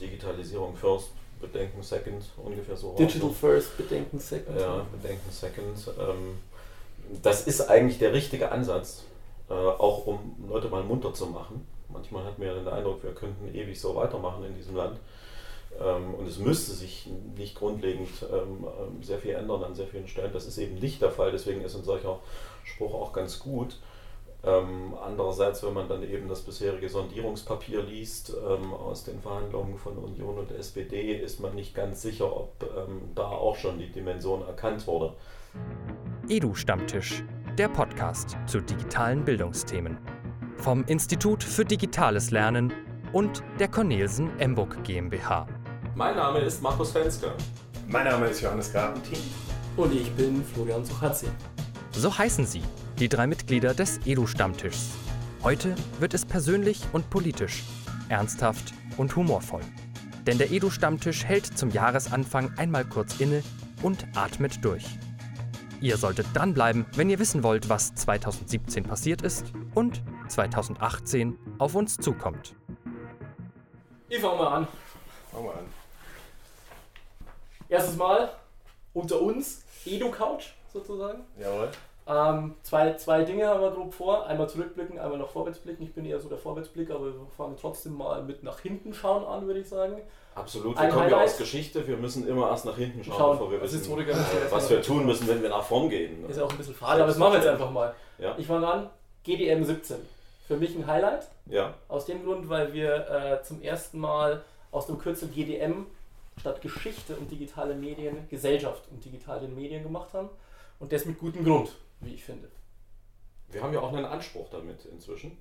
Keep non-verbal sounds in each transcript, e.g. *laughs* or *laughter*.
Digitalisierung first, Bedenken second, ungefähr so. Digital first, Bedenken second. Ja, Bedenken second. Ähm, das ist eigentlich der richtige Ansatz, äh, auch um Leute mal munter zu machen. Manchmal hat man ja den Eindruck, wir könnten ewig so weitermachen in diesem Land. Ähm, und es müsste sich nicht grundlegend ähm, ähm, sehr viel ändern an sehr vielen Stellen. Das ist eben nicht der Fall, deswegen ist ein solcher Spruch auch ganz gut. Ähm, andererseits, wenn man dann eben das bisherige Sondierungspapier liest ähm, aus den Verhandlungen von Union und SPD, ist man nicht ganz sicher, ob ähm, da auch schon die Dimension erkannt wurde. Edu-Stammtisch, der Podcast zu digitalen Bildungsthemen. Vom Institut für Digitales Lernen und der Cornelsen Emburg GmbH. Mein Name ist Markus Fenske. Mein Name ist Johannes Gartentin. Und ich bin Florian Suchatzi. So heißen sie, die drei Mitglieder des Edu-Stammtischs. Heute wird es persönlich und politisch, ernsthaft und humorvoll. Denn der Edu-Stammtisch hält zum Jahresanfang einmal kurz inne und atmet durch. Ihr solltet dranbleiben, wenn ihr wissen wollt, was 2017 passiert ist und 2018 auf uns zukommt. Ich fange mal an. Fangen wir an. Erstes Mal unter uns, Edu-Couch sozusagen. Jawohl. Ähm, zwei, zwei Dinge haben wir grob vor. Einmal zurückblicken, einmal nach vorwärts blicken. Ich bin eher so der Vorwärtsblick, aber wir fangen trotzdem mal mit nach hinten schauen an, würde ich sagen. Absolut, wir Ein kommen ja Highlight. aus Geschichte, wir müssen immer erst nach hinten schauen, Schauen, bevor wir das wissen, äh, was wir tun müssen, wenn wir nach vorn gehen. Ist ja auch ein bisschen fade, aber das machen wir jetzt einfach mal. Ja. Ich fange an, GDM 17. Für mich ein Highlight. Ja, Aus dem Grund, weil wir äh, zum ersten Mal aus dem Kürzel GDM statt Geschichte und digitale Medien Gesellschaft und digitale Medien gemacht haben. Und das mit gutem Grund, wie ich finde. wir haben ja auch einen Anspruch damit inzwischen.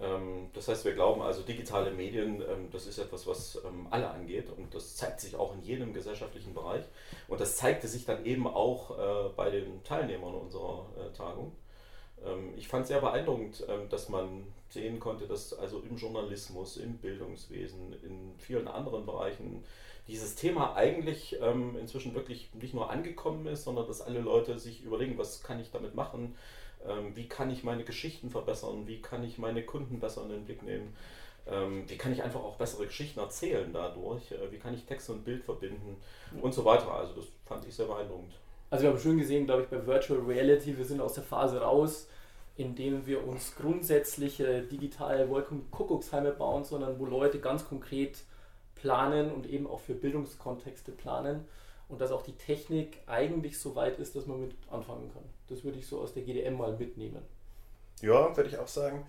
Ähm, Das heißt, wir glauben also, digitale Medien, ähm, das ist etwas, was ähm, alle angeht und das zeigt sich auch in jedem gesellschaftlichen Bereich. Und das zeigte sich dann eben auch äh, bei den Teilnehmern unserer äh, Tagung. Ich fand sehr beeindruckend, dass man sehen konnte, dass also im Journalismus, im Bildungswesen, in vielen anderen Bereichen dieses Thema eigentlich ähm, inzwischen wirklich nicht nur angekommen ist, sondern dass alle Leute sich überlegen, was kann ich damit machen, ähm, wie kann ich meine Geschichten verbessern, wie kann ich meine Kunden besser in den Blick nehmen, ähm, wie kann ich einfach auch bessere Geschichten erzählen dadurch, äh, wie kann ich Text und Bild verbinden? Und so weiter. Also das fand ich sehr beeindruckend. Also wir haben schön gesehen, glaube ich, bei Virtual Reality, wir sind aus der Phase raus, in dem wir uns grundsätzliche digitale Wolkenkuckucksheime bauen, sondern wo Leute ganz konkret planen und eben auch für Bildungskontexte planen und dass auch die Technik eigentlich so weit ist, dass man mit anfangen kann. Das würde ich so aus der GDM mal mitnehmen. Ja, würde ich auch sagen.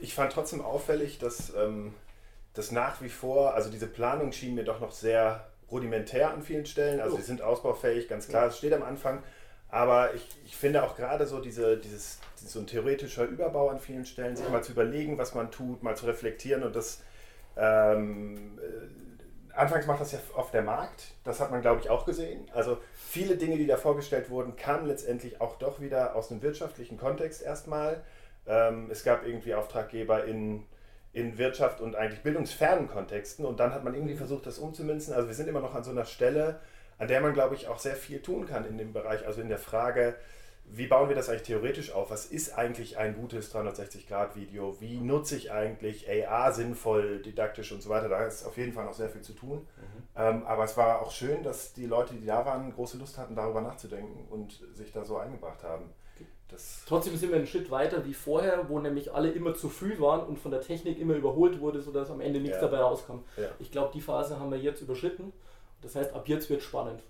Ich fand trotzdem auffällig, dass ähm, das nach wie vor, also diese Planung schien mir doch noch sehr rudimentär an vielen Stellen. Also Oh. sie sind ausbaufähig, ganz klar, es steht am Anfang. Aber ich, ich finde auch gerade so diese, dieses, so ein theoretischer Überbau an vielen Stellen, sich mal zu überlegen, was man tut, mal zu reflektieren und das ähm, äh, anfangs macht das ja oft der Markt, das hat man glaube ich auch gesehen. Also viele Dinge, die da vorgestellt wurden, kamen letztendlich auch doch wieder aus einem wirtschaftlichen Kontext erstmal. Ähm, es gab irgendwie Auftraggeber in, in Wirtschaft und eigentlich bildungsfernen Kontexten und dann hat man irgendwie versucht, das umzumünzen. Also wir sind immer noch an so einer Stelle, an der man glaube ich auch sehr viel tun kann in dem Bereich, also in der Frage, wie bauen wir das eigentlich theoretisch auf? Was ist eigentlich ein gutes 360-Grad-Video? Wie nutze ich eigentlich AR sinnvoll, didaktisch und so weiter? Da ist auf jeden Fall noch sehr viel zu tun. Ähm, aber es war auch schön, dass die Leute, die da waren, große Lust hatten, darüber nachzudenken und sich da so eingebracht haben. Das, Trotzdem sind wir einen Schritt weiter wie vorher, wo nämlich alle immer zu früh waren und von der Technik immer überholt wurde, sodass am Ende nichts Ja. dabei rauskam. ja, Ich glaube, die Phase haben wir jetzt überschritten. Das heißt, ab jetzt wird spannend.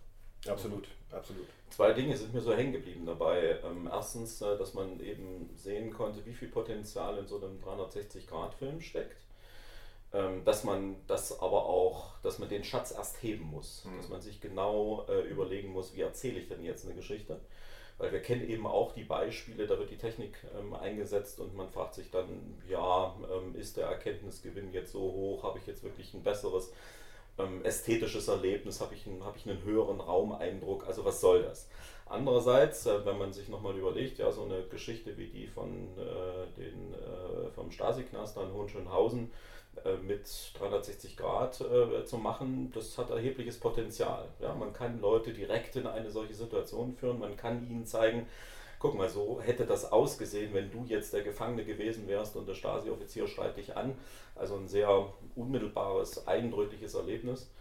Absolut, absolut. Zwei Dinge sind mir so hängen geblieben dabei. Ähm, erstens, äh, dass man eben sehen konnte, wie viel Potenzial in so einem 360-Grad-Film steckt. Ähm, dass man das aber auch, dass man den Schatz erst heben muss. Mhm. Dass man sich genau äh, überlegen muss, wie erzähle ich denn jetzt eine Geschichte. Weil wir kennen eben auch die Beispiele, da wird die Technik ähm, eingesetzt und man fragt sich dann, ja, ist der Erkenntnisgewinn jetzt so hoch? Habe ich jetzt wirklich ein besseres ähm, ästhetisches Erlebnis? Habe ich, einen, habe ich einen höheren Raumeindruck? Also was soll das? Andererseits, äh, wenn man sich nochmal überlegt, ja, so eine Geschichte wie die von äh, den, äh, vom Stasi-Knast in Hohenschönhausen äh, mit 360 Grad äh, zu machen, das hat erhebliches Potenzial. Ja, man kann Leute direkt in eine solche Situation führen, man kann ihnen zeigen, guck mal, so hätte das ausgesehen, wenn du jetzt der Gefangene gewesen wärst und der Stasi-Offizier schreit dich an. Also ein sehr unmittelbares, eindrückliches Erlebnis.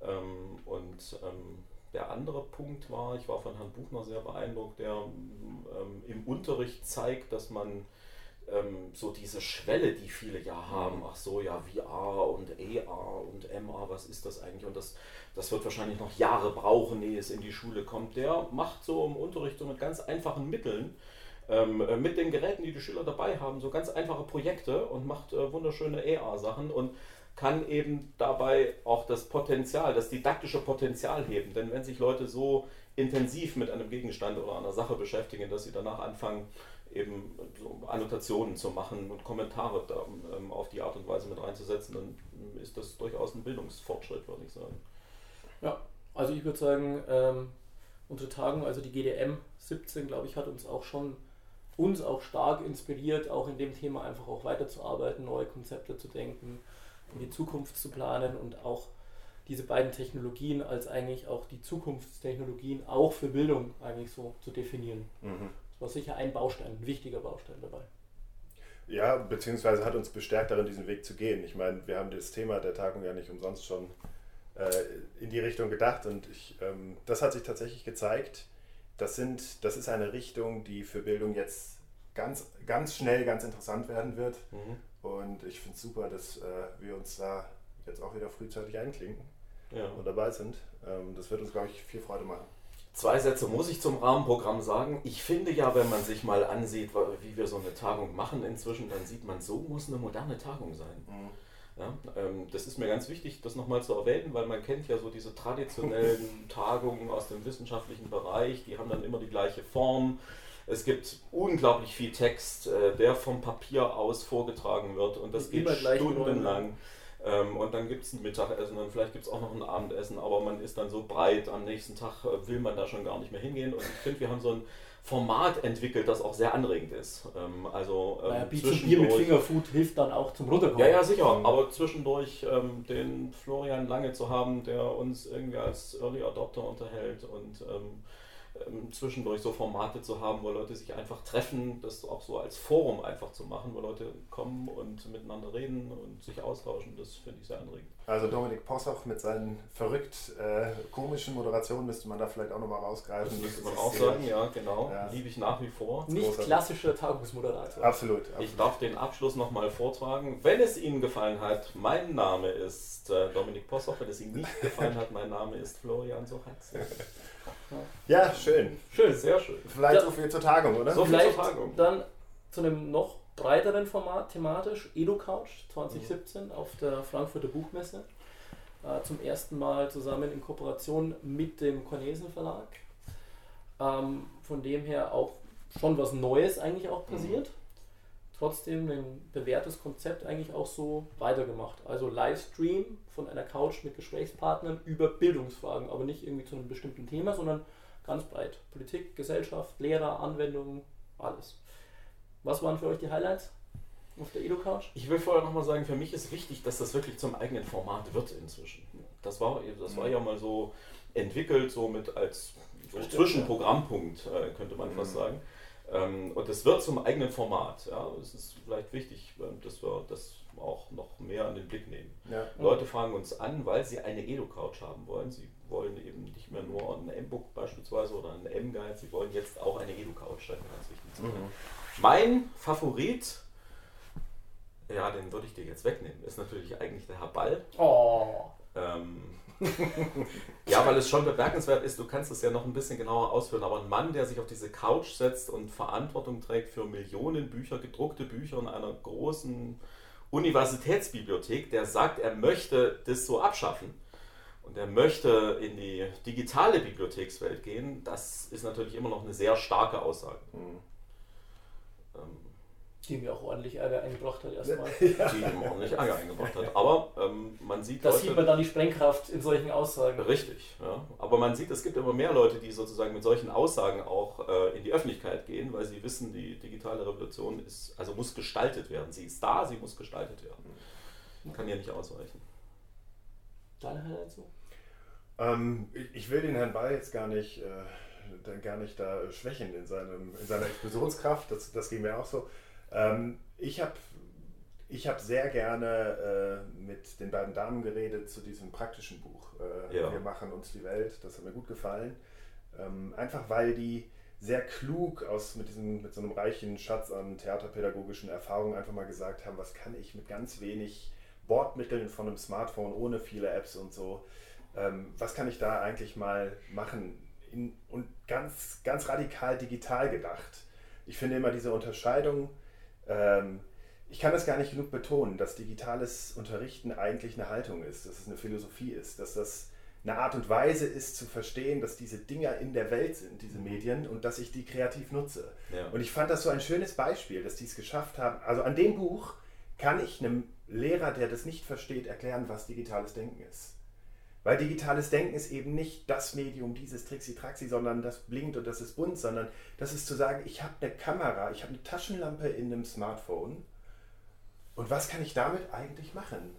Ähm, und ähm, der andere Punkt war, ich war von Herrn Buchner sehr beeindruckt, der ähm, im Unterricht zeigt, dass man ähm, so diese Schwelle, die viele ja haben, ach so, ja, VR und AR und MR, was ist das eigentlich? Und das, das wird wahrscheinlich noch Jahre brauchen, ehe es in die Schule kommt. Der macht so im Unterricht so mit ganz einfachen Mitteln, ähm, äh, mit den Geräten, die die Schüler dabei haben, so ganz einfache Projekte und macht äh, wunderschöne AR-Sachen und kann eben dabei auch das Potenzial, das didaktische Potenzial heben. Denn wenn sich Leute so intensiv mit einem Gegenstand oder einer Sache beschäftigen, dass sie danach anfangen, eben so Annotationen zu machen und Kommentare da, ähm, auf die Art und Weise mit reinzusetzen, dann ist das durchaus ein Bildungsfortschritt, würde ich sagen. Ja, also ich würde sagen, ähm, unsere Tagung, also die GDM 17, glaube ich, hat uns auch schon uns auch stark inspiriert, auch in dem Thema einfach auch weiterzuarbeiten, neue Konzepte zu denken, in die Zukunft zu planen und auch diese beiden Technologien als eigentlich auch die Zukunftstechnologien auch für Bildung eigentlich so zu definieren. Mhm. Das war sicher ein Baustein, ein wichtiger Baustein dabei. Ja, beziehungsweise hat uns bestärkt darin, diesen Weg zu gehen. Ich meine, wir haben das Thema der Tagung ja nicht umsonst schon äh, in die Richtung gedacht und ich, ähm, das hat sich tatsächlich gezeigt. Das, sind, das ist eine Richtung, die für Bildung jetzt ganz, ganz schnell ganz interessant werden wird. Mhm. Und ich finde es super, dass äh, wir uns da jetzt auch wieder frühzeitig einklinken ja. und dabei sind. Ähm, das wird uns, glaube ich, viel Freude machen. Zwei Sätze muss ich zum Rahmenprogramm sagen. Ich finde ja, wenn man sich mal ansieht, wie wir so eine Tagung machen inzwischen, dann sieht man, so muss eine moderne Tagung sein. Mhm. Ja, ähm, das ist mir ganz wichtig, das nochmal zu erwähnen, weil man kennt ja so diese traditionellen *laughs* Tagungen aus dem wissenschaftlichen Bereich, die haben dann immer die gleiche Form. Es gibt unglaublich viel Text, äh, der vom Papier aus vorgetragen wird und das geht stundenlang. Ähm, und dann gibt es ein Mittagessen und vielleicht gibt es auch noch ein Abendessen, aber man ist dann so breit, am nächsten Tag äh, will man da schon gar nicht mehr hingehen. Und ich finde, wir haben so ein Format entwickelt, das auch sehr anregend ist. Ähm, also ähm, naja, Bier mit Fingerfood hilft dann auch zum Runterkommen. Ja, ja, sicher. Aber zwischendurch ähm, den Florian Lange zu haben, der uns irgendwie als Early Adopter unterhält und ähm, ähm, zwischendurch so Formate zu haben, wo Leute sich einfach treffen, das auch so als Forum einfach zu machen, wo Leute kommen und miteinander reden und sich austauschen, das finde ich sehr anregend. Also Dominik Possoch mit seinen verrückt äh, komischen Moderationen müsste man da vielleicht auch nochmal rausgreifen. Das müsste man auch sagen, ja genau, ja. liebe ich nach wie vor. Nicht Großartig. klassischer Tagungsmoderator. Absolut, absolut. Ich darf den Abschluss nochmal vortragen. Wenn es Ihnen gefallen hat, mein Name ist äh, Dominik Possoch. Wenn es Ihnen nicht gefallen hat, mein Name ist Florian Sochatz. *laughs* Ja, schön. Schön, sehr schön. Vielleicht da, so viel zur Tagung, oder? So viel zur Tagung. Dann zu einem noch breiteren Format thematisch, EduCouch 2017 mhm. auf der Frankfurter Buchmesse. Äh, zum ersten Mal zusammen in Kooperation mit dem Cornesen Verlag. Ähm, von dem her auch schon was Neues eigentlich auch passiert. Mhm trotzdem ein bewährtes Konzept eigentlich auch so weitergemacht. Also Livestream von einer Couch mit Gesprächspartnern über Bildungsfragen, aber nicht irgendwie zu einem bestimmten Thema, sondern ganz breit. Politik, Gesellschaft, Lehrer, Anwendungen, alles. Was waren für euch die Highlights auf der Edo-Couch? Ich will vorher nochmal sagen, für mich ist wichtig, dass das wirklich zum eigenen Format wird inzwischen. Das war, das war ja mal so entwickelt, so mit als so Zwischenprogrammpunkt, äh, könnte man fast mhm. sagen. Ähm, und es wird zum eigenen Format. Ja. Es ist vielleicht wichtig, ähm, dass wir das auch noch mehr an den Blick nehmen. Ja. Leute fragen uns an, weil sie eine Edo-Couch haben wollen. Sie wollen eben nicht mehr nur ein M-Book beispielsweise oder ein M-Guide, sie wollen jetzt auch eine Edo-Couch. Das ganz wichtig mhm. Mein Favorit, ja, den würde ich dir jetzt wegnehmen, ist natürlich eigentlich der Herr Ball. Oh. Ähm, *laughs* ja, weil es schon bemerkenswert ist, du kannst es ja noch ein bisschen genauer ausführen, aber ein Mann, der sich auf diese Couch setzt und Verantwortung trägt für Millionen Bücher, gedruckte Bücher in einer großen Universitätsbibliothek, der sagt, er möchte das so abschaffen und er möchte in die digitale Bibliothekswelt gehen, das ist natürlich immer noch eine sehr starke Aussage. Mhm. Ähm, die mir auch ordentlich Ärger eingebracht hat erstmal. *laughs* Die ihm ordentlich Ärger eingebracht hat. Aber ähm, man sieht. Da sieht man dann die Sprengkraft in solchen Aussagen. Richtig, ja. Aber man sieht, es gibt immer mehr Leute, die sozusagen mit solchen Aussagen auch äh, in die Öffentlichkeit gehen, weil sie wissen, die digitale Revolution ist, also muss gestaltet werden. Sie ist da, sie muss gestaltet werden. Man kann ja nicht ausweichen. Deine Highlights so? Ähm, ich will den Herrn Ball jetzt gar nicht. Äh gar nicht da schwächen in, seinem, in seiner Explosionskraft. Das, das ging mir auch so. Ähm, ich habe ich hab sehr gerne äh, mit den beiden Damen geredet zu diesem praktischen Buch. Äh, ja. Wir machen uns die Welt. Das hat mir gut gefallen. Ähm, einfach weil die sehr klug aus mit, diesem, mit so einem reichen Schatz an theaterpädagogischen Erfahrungen einfach mal gesagt haben, was kann ich mit ganz wenig Bordmitteln von einem Smartphone ohne viele Apps und so, ähm, was kann ich da eigentlich mal machen? In, und ganz, ganz radikal digital gedacht. Ich finde immer diese Unterscheidung, ähm, ich kann das gar nicht genug betonen, dass digitales Unterrichten eigentlich eine Haltung ist, dass es eine Philosophie ist, dass das eine Art und Weise ist zu verstehen, dass diese Dinger in der Welt sind, diese Medien, und dass ich die kreativ nutze. Ja. Und ich fand das so ein schönes Beispiel, dass die es geschafft haben. Also an dem Buch kann ich einem Lehrer, der das nicht versteht, erklären, was digitales Denken ist. Weil digitales Denken ist eben nicht das Medium, dieses Trixi-Traxi, sondern das blinkt und das ist bunt, sondern das ist zu sagen, ich habe eine Kamera, ich habe eine Taschenlampe in einem Smartphone und was kann ich damit eigentlich machen?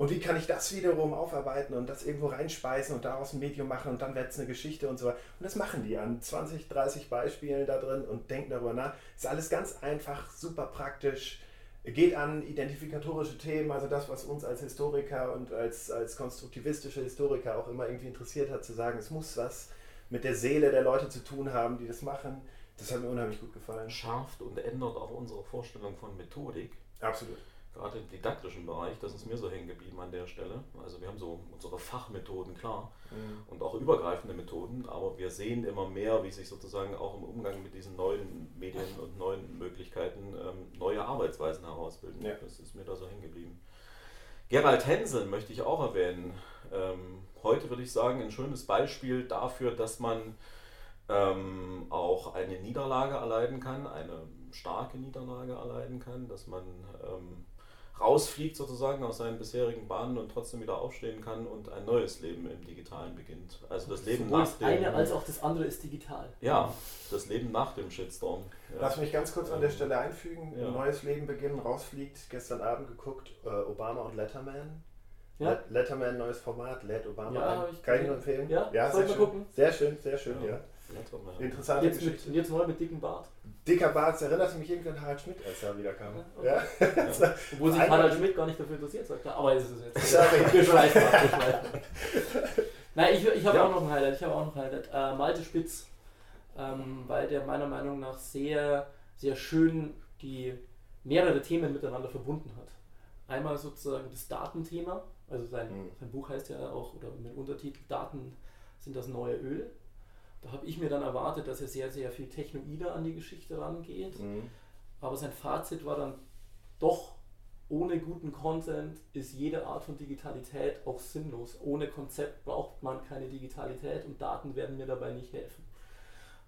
Und wie kann ich das wiederum aufarbeiten und das irgendwo reinspeisen und daraus ein Medium machen und dann wird es eine Geschichte und so weiter. Und das machen die an 20, 30 Beispielen da drin und denken darüber nach. Ist alles ganz einfach, super praktisch, geht an identifikatorische Themen, also das, was uns als Historiker und als, als konstruktivistische Historiker auch immer irgendwie interessiert hat, zu sagen, es muss was mit der Seele der Leute zu tun haben, die das machen. Das hat mir unheimlich gut gefallen. Schärft und ändert auch unsere Vorstellung von Methodik. Absolut gerade im didaktischen Bereich, das ist mir so hängen geblieben an der Stelle. Also wir haben so unsere Fachmethoden, klar, mhm. und auch übergreifende Methoden, aber wir sehen immer mehr, wie sich sozusagen auch im Umgang mit diesen neuen Medien und neuen Möglichkeiten ähm, neue Arbeitsweisen herausbilden. Ja. Das ist mir da so hängen geblieben. Gerald Hensel möchte ich auch erwähnen. Ähm, heute würde ich sagen, ein schönes Beispiel dafür, dass man ähm, auch eine Niederlage erleiden kann, eine starke Niederlage erleiden kann, dass man ähm, rausfliegt sozusagen aus seinen bisherigen Bahnen und trotzdem wieder aufstehen kann und ein neues Leben im Digitalen beginnt. Also das Leben Sowohl nach dem... eine als auch das andere ist digital. Ja, das Leben nach dem Shitstorm. Ja. Lass mich ganz kurz an der Stelle einfügen. Ja. Ein neues Leben beginnen, rausfliegt. Gestern Abend geguckt, äh, Obama und Letterman. Ja. Letterman, neues Format, lädt Obama ja, ein. Kann ich nur empfehlen? Ja, ja sehr, schön. Gucken? sehr schön, sehr schön, ja. Interessante jetzt Geschichte. Mit, jetzt neu mit dicken Bart. Dicker Bart, das erinnert mich irgendwie an Harald Schmidt, als er wieder kam. Okay. Ja. Ja. *laughs* Obwohl sich Harald Schmidt gar nicht dafür interessiert, sagt er. Aber ist es jetzt. Wir schleifen *laughs* Nein, ich, ich habe ja. auch noch ein Highlight. Ich habe auch noch ein Highlight. Äh, Malte Spitz, ähm, weil der meiner Meinung nach sehr, sehr schön die mehrere Themen miteinander verbunden hat. Einmal sozusagen das Datenthema, also sein, mhm. sein Buch heißt ja auch, oder mit Untertitel Daten sind das neue Öl. Da habe ich mir dann erwartet, dass er sehr, sehr viel technoider an die Geschichte rangeht. Mhm. Aber sein Fazit war dann doch, ohne guten Content ist jede Art von Digitalität auch sinnlos. Ohne Konzept braucht man keine Digitalität und Daten werden mir dabei nicht helfen.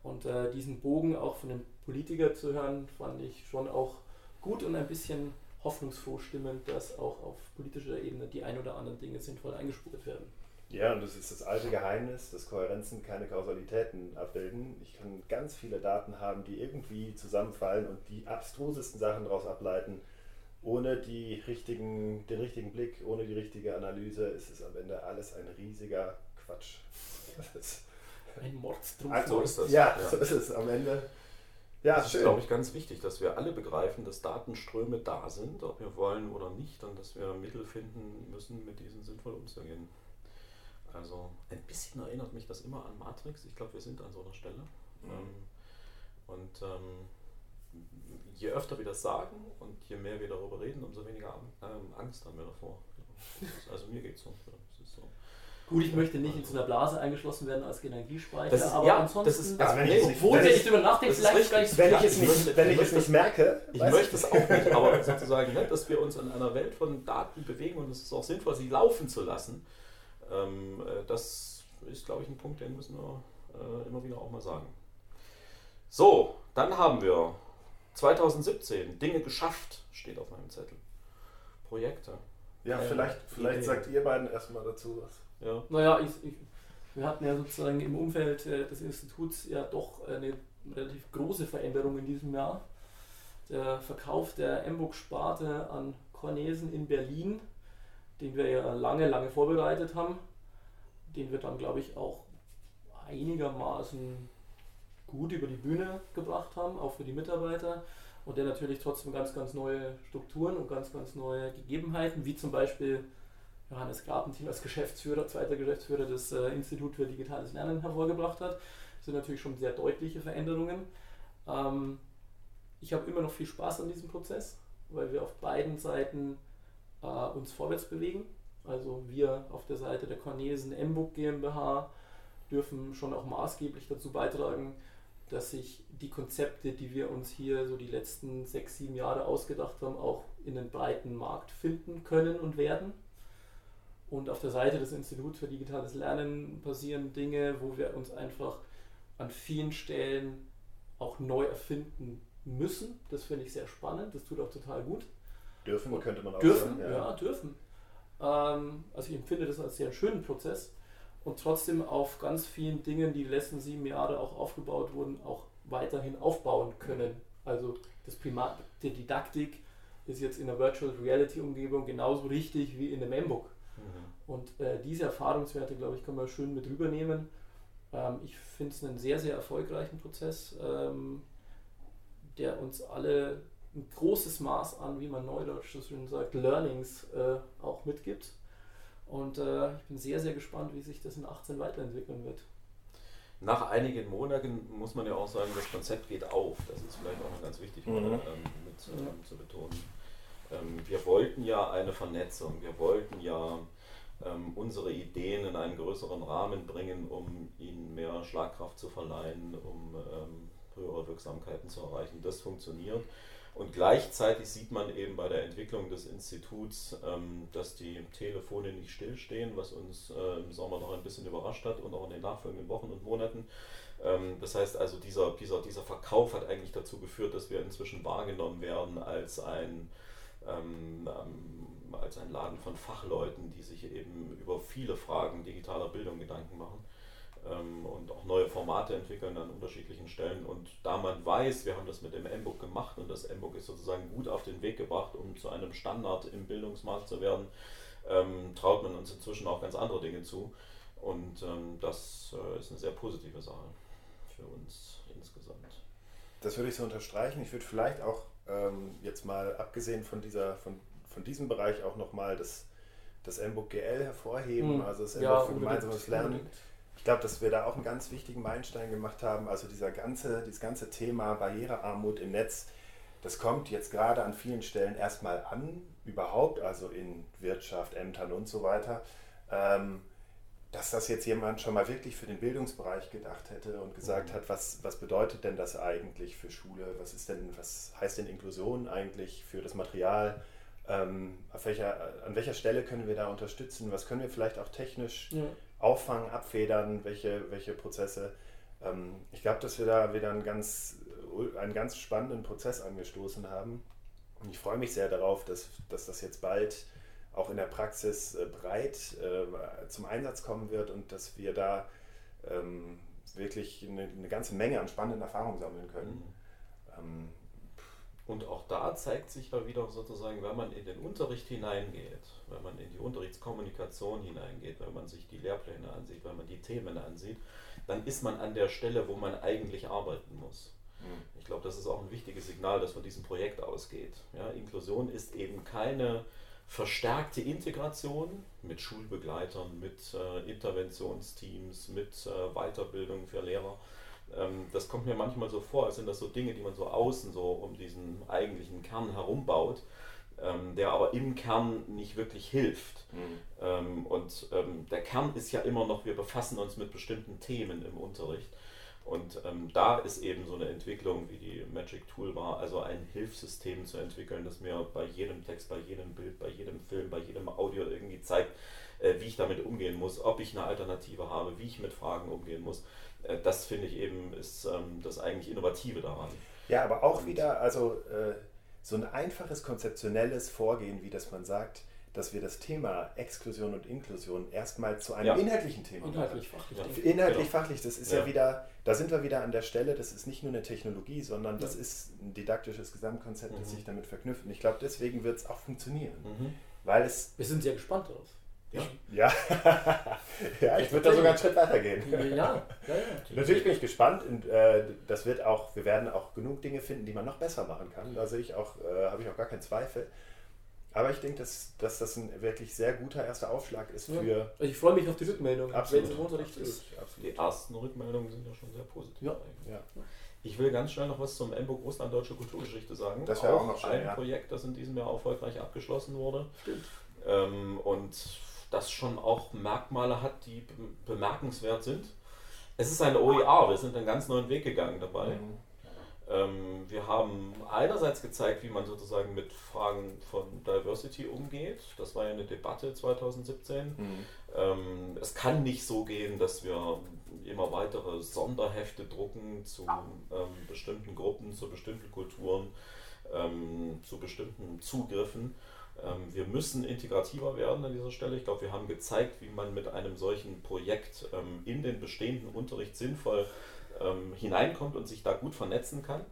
Und äh, diesen Bogen auch von einem Politiker zu hören, fand ich schon auch gut und ein bisschen hoffnungsfroh stimmend, dass auch auf politischer Ebene die ein oder anderen Dinge sinnvoll eingespurt werden. Ja, und das ist das alte Geheimnis, dass Kohärenzen keine Kausalitäten abbilden. Ich kann ganz viele Daten haben, die irgendwie zusammenfallen und die abstrusesten Sachen daraus ableiten. Ohne die richtigen, den richtigen Blick, ohne die richtige Analyse ist es am Ende alles ein riesiger Quatsch. ein Mordstruf. Also, so ist das. Ja, ja, so ist es am Ende. Ja, das schön. ist, glaube ich, ganz wichtig, dass wir alle begreifen, dass Datenströme da sind, ob wir wollen oder nicht, und dass wir Mittel finden müssen, mit diesen sinnvoll umzugehen. Also ein bisschen erinnert mich das immer an Matrix. Ich glaube, wir sind an so einer Stelle. Mhm. Ähm, und ähm, je öfter wir das sagen und je mehr wir darüber reden, umso weniger ähm, Angst haben wir davor. *laughs* Also mir geht es so. so. Gut, ich möchte nicht in so einer Blase eingeschlossen werden als Energiespeicher, ist, aber ja, ansonsten, das ist, also ich, obwohl, wenn ich, drüber nachdenke, vielleicht gar nicht wenn ich es nicht, wenn ich es nicht merke. Ich möchte es auch nicht, aber *laughs* sozusagen, ne, dass wir uns in einer Welt von Daten bewegen und es ist auch sinnvoll, sie laufen zu lassen ähm, äh, das ist, glaube ich, ein Punkt, den müssen wir äh, immer wieder auch mal sagen. So, dann haben wir 2017 Dinge geschafft, steht auf meinem Zettel. Projekte. Ja, äh, vielleicht, vielleicht sagt ihr beiden erstmal dazu was. Ja. Naja, ich, ich, wir hatten ja sozusagen im Umfeld äh, des Instituts ja doch eine relativ große Veränderung in diesem Jahr. Der Verkauf der Emburg-Sparte an Cornesen in Berlin den wir ja lange, lange vorbereitet haben, den wir dann, glaube ich, auch einigermaßen gut über die Bühne gebracht haben, auch für die Mitarbeiter. Und der natürlich trotzdem ganz, ganz neue Strukturen und ganz, ganz neue Gegebenheiten, wie zum Beispiel Johannes Grabentin als Geschäftsführer, zweiter Geschäftsführer des äh, Institut für Digitales Lernen hervorgebracht hat. Das sind natürlich schon sehr deutliche Veränderungen. Ähm, ich habe immer noch viel Spaß an diesem Prozess, weil wir auf beiden Seiten äh, uns vorwärts bewegen. Also wir auf der Seite der Cornelsen MBOok GmbH dürfen schon auch maßgeblich dazu beitragen, dass sich die Konzepte, die wir uns hier so die letzten sechs, sieben Jahre ausgedacht haben, auch in den breiten Markt finden können und werden. Und auf der Seite des Instituts für digitales Lernen passieren Dinge, wo wir uns einfach an vielen Stellen auch neu erfinden müssen. Das finde ich sehr spannend, das tut auch total gut. Dürfen, und könnte man auch dürfen, sagen. Ja, ja dürfen. Ähm, also ich empfinde das als sehr schönen Prozess und trotzdem auf ganz vielen Dingen, die die letzten sieben Jahre auch aufgebaut wurden, auch weiterhin aufbauen können. Also das Primat der Didaktik ist jetzt in der Virtual Reality Umgebung genauso richtig wie in dem MBOK. Mhm. Und äh, diese Erfahrungswerte, glaube ich, kann man schön mit rübernehmen. Ähm, ich finde es einen sehr, sehr erfolgreichen Prozess, ähm, der uns alle ein großes Maß an, wie man neudeutsch so schön sagt, Learnings äh, auch mitgibt. Und äh, ich bin sehr, sehr gespannt, wie sich das in 18 weiterentwickeln wird. Nach einigen Monaten muss man ja auch sagen, das Konzept geht auf. Das ist vielleicht auch noch ganz wichtig mhm. ähm, mit ähm, ja. zu betonen. Ähm, wir wollten ja eine Vernetzung, wir wollten ja ähm, unsere Ideen in einen größeren Rahmen bringen, um ihnen mehr Schlagkraft zu verleihen, um ähm, höhere Wirksamkeiten zu erreichen. Das funktioniert. Und gleichzeitig sieht man eben bei der Entwicklung des Instituts, ähm, dass die Telefone nicht stillstehen, was uns äh, im Sommer noch ein bisschen überrascht hat und auch in den nachfolgenden Wochen und Monaten. Ähm, das heißt also, dieser, dieser, dieser Verkauf hat eigentlich dazu geführt, dass wir inzwischen wahrgenommen werden als ein, ähm, als ein Laden von Fachleuten, die sich eben über viele Fragen digitaler Bildung Gedanken machen und auch neue Formate entwickeln an unterschiedlichen Stellen. Und da man weiß, wir haben das mit dem M-Book gemacht das M-Book ist sozusagen gut auf den Weg gebracht, um zu einem Standard im Bildungsmarkt zu werden, ähm, traut man uns inzwischen auch ganz andere Dinge zu. Und ähm, das äh, ist eine sehr positive Sache für uns insgesamt. Das würde ich so unterstreichen. Ich würde vielleicht auch ähm, jetzt mal abgesehen von, dieser, von, von diesem Bereich auch nochmal das, das M-Book GL hervorheben, mhm. also das M-Book ja, für gemeinsames Lernen. Unbedingt ich glaube, dass wir da auch einen ganz wichtigen Meilenstein gemacht haben. Also dieser ganze, dieses ganze Thema Barrierearmut im Netz, das kommt jetzt gerade an vielen Stellen erstmal an, überhaupt, also in Wirtschaft, Ämtern und so weiter. Ähm, dass das jetzt jemand schon mal wirklich für den Bildungsbereich gedacht hätte und gesagt mhm. hat, was, was bedeutet denn das eigentlich für Schule? Was ist denn, was heißt denn Inklusion eigentlich für das Material? Ähm, welcher, an welcher Stelle können wir da unterstützen? Was können wir vielleicht auch technisch ja auffangen, abfedern, welche, welche Prozesse. Ähm, ich glaube, dass wir da wieder einen ganz, einen ganz spannenden Prozess angestoßen haben. Und ich freue mich sehr darauf, dass, dass das jetzt bald auch in der Praxis äh, breit äh, zum Einsatz kommen wird und dass wir da ähm, wirklich eine, eine, ganze Menge an spannenden Erfahrungen sammeln können. Mhm. Und auch da zeigt sich ja wieder sozusagen, wenn man in den Unterricht hineingeht, wenn man in die Unterrichtskommunikation hineingeht, wenn man sich die Lehrpläne ansieht, wenn man die Themen ansieht, dann ist man an der Stelle, wo man eigentlich arbeiten muss. Mhm. Ich glaube, das ist auch ein wichtiges Signal, das von diesem Projekt ausgeht. Ja, Inklusion ist eben keine verstärkte Integration mit Schulbegleitern, mit äh, Interventionsteams, mit äh, Weiterbildung für Lehrer, ähm, das kommt mir manchmal so vor, als sind das so Dinge, die man so außen so um diesen eigentlichen Kern herumbaut, ähm, der aber im Kern nicht wirklich hilft. Mhm. Ähm, und der Kern ist ja immer noch, wir befassen uns mit bestimmten Themen im Unterricht. Und ähm, da ist eben so eine Entwicklung wie die Magic Tool war, also ein Hilfssystem zu entwickeln, das mir bei jedem Text, bei jedem Bild, bei jedem Film, bei jedem Audio irgendwie zeigt, äh, wie ich damit umgehen muss, ob ich eine Alternative habe, wie ich mit Fragen umgehen muss. Äh, das finde ich eben ist ähm, das eigentlich Innovative daran. Ja, aber auch wieder, also äh, so ein einfaches konzeptionelles Vorgehen, wie das man sagt, dass wir das Thema Exklusion und Inklusion erstmal zu einem ja. inhaltlichen Thema Inhaltlich, fachlich. Inhaltlich, genau. fachlich, das ist ja. ja. wieder, da sind wir wieder an der Stelle, das ist nicht nur eine Technologie, sondern das ist ein didaktisches Gesamtkonzept, mhm. das sich damit verknüpft. Und ich glaube, deswegen wird es auch funktionieren. Mhm. Weil es wir sind sehr gespannt darauf. Ja, ja. *laughs* ja ich würde da sogar einen Schritt weiter gehen. Ja, ja, ja. Natürlich bin ich gespannt. Und, äh, das wird auch, wir werden auch genug Dinge finden, die man noch besser machen kann. Da sehe ich auch, äh, habe ich auch gar keinen Zweifel. Aber ich denke, dass, dass das ein wirklich sehr guter erster Aufschlag ist für. Ja. Also ich freue mich auf die Rückmeldung, absolut, wenn es im Unterricht absolut, ist. Absolut. Die ersten Rückmeldungen sind ja schon sehr positiv. Ja. Ja. Ich will ganz schnell noch was zum MBOK Russland-Deutsche Kulturgeschichte sagen. Das wäre auch noch schön, ein ja. Projekt, das in diesem Jahr erfolgreich abgeschlossen wurde. Stimmt. Ähm, und das schon auch Merkmale hat, die be- bemerkenswert sind. Es ist ein OER, wir sind einen ganz neuen Weg gegangen dabei. Mhm. Ähm, wir haben einerseits gezeigt, wie man sozusagen mit Fragen von Diversity umgeht. Das war ja eine Debatte 2017. Mhm. Ähm, es kann nicht so gehen, dass wir immer weitere Sonderhefte drucken zu ähm, bestimmten Gruppen, zu bestimmten Kulturen, ähm, zu bestimmten Zugriffen. Ähm, wir müssen integrativer werden an dieser Stelle. Ich glaube, wir haben gezeigt, wie man mit einem solchen Projekt ähm, in den bestehenden Unterricht sinnvoll ähm, hineinkommt und sich da gut vernetzen kann.